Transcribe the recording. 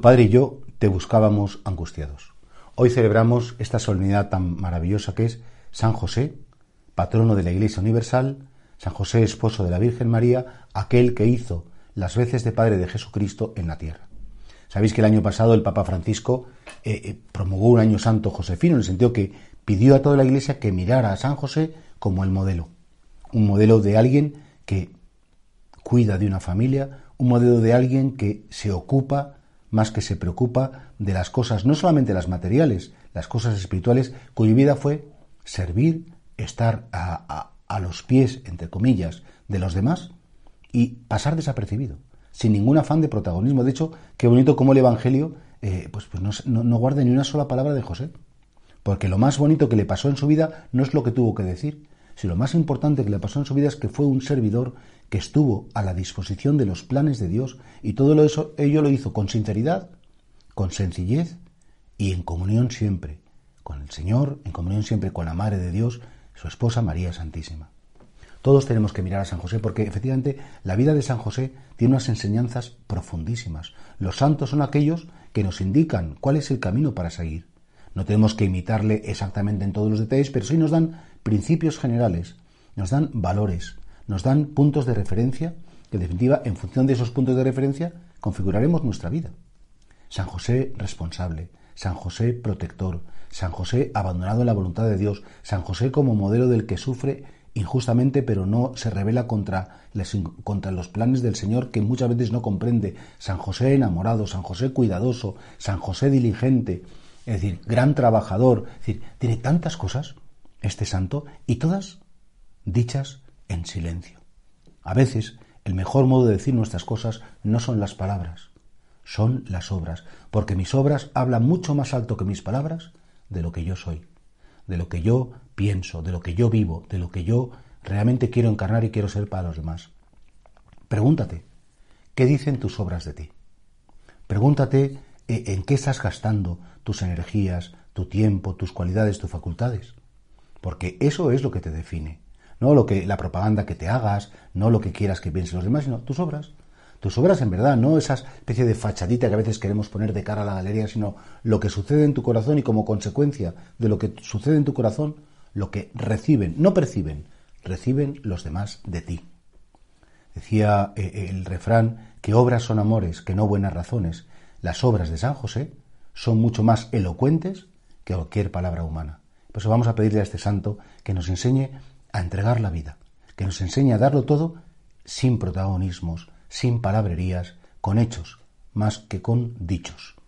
Padre y yo te buscábamos angustiados. Hoy celebramos esta solemnidad tan maravillosa que es San José, patrono de la Iglesia Universal, San José, esposo de la Virgen María, aquel que hizo las veces de Padre de Jesucristo en la tierra. Sabéis que el año pasado el Papa Francisco eh, eh, promulgó un año santo josefino, en el sentido que pidió a toda la Iglesia que mirara a San José como el modelo. Un modelo de alguien que cuida de una familia, un modelo de alguien que se ocupa más que se preocupa de las cosas, no solamente las materiales, las cosas espirituales, cuya vida fue servir, estar a, los pies, entre comillas, de los demás y pasar desapercibido, sin ningún afán de protagonismo. De hecho, qué bonito como el Evangelio eh, pues, pues no, no, no guarda ni una sola palabra de José. Porque lo más bonito que le pasó en su vida no es lo que tuvo que decir, sino lo más importante que le pasó en su vida es que fue un servidor que estuvo a la disposición de los planes de Dios y todo eso, ello lo hizo con sinceridad, con sencillez y en comunión siempre con el Señor, en comunión siempre con la Madre de Dios, su esposa María Santísima. Todos tenemos que mirar a San José porque efectivamente la vida de San José tiene unas enseñanzas profundísimas. Los santos son aquellos que nos indican cuál es el camino para seguir. No tenemos que imitarle exactamente en todos los detalles, pero sí nos dan principios generales, nos dan valores, nos dan puntos de referencia que en definitiva en función de esos puntos de referencia configuraremos nuestra vida. San José responsable, San José protector, San José abandonado en la voluntad de Dios, San José como modelo del que sufre injustamente pero no se revela contra, les, contra los planes del Señor que muchas veces no comprende, San José enamorado, San José cuidadoso, San José diligente, es decir, gran trabajador, es decir, tiene tantas cosas este santo y todas dichas en silencio. A veces el mejor modo de decir nuestras cosas no son las palabras, son las obras, porque mis obras hablan mucho más alto que mis palabras de lo que yo soy, de lo que yo pienso, de lo que yo vivo, de lo que yo realmente quiero encarnar y quiero ser para los demás. Pregúntate, ¿qué dicen tus obras de ti? Pregúntate eh, en qué estás gastando tus energías, tu tiempo, tus cualidades, tus facultades. Porque eso es lo que te define. No lo que la propaganda que te hagas, no lo que quieras que piensen los demás, sino tus obras. Tus obras en verdad, no esa especie de fachadita que a veces queremos poner de cara a la galería, sino lo que sucede en tu corazón y como consecuencia de lo que sucede en tu corazón, lo que reciben, no perciben, reciben los demás de ti. Decía eh, el refrán que obras son amores, que no buenas razones. Las obras de San José son mucho más elocuentes que cualquier palabra humana. Por eso vamos a pedirle a este santo que nos enseñe a entregar la vida, que nos enseñe a darlo todo sin protagonismos, sin palabrerías, con hechos, más que con dichos.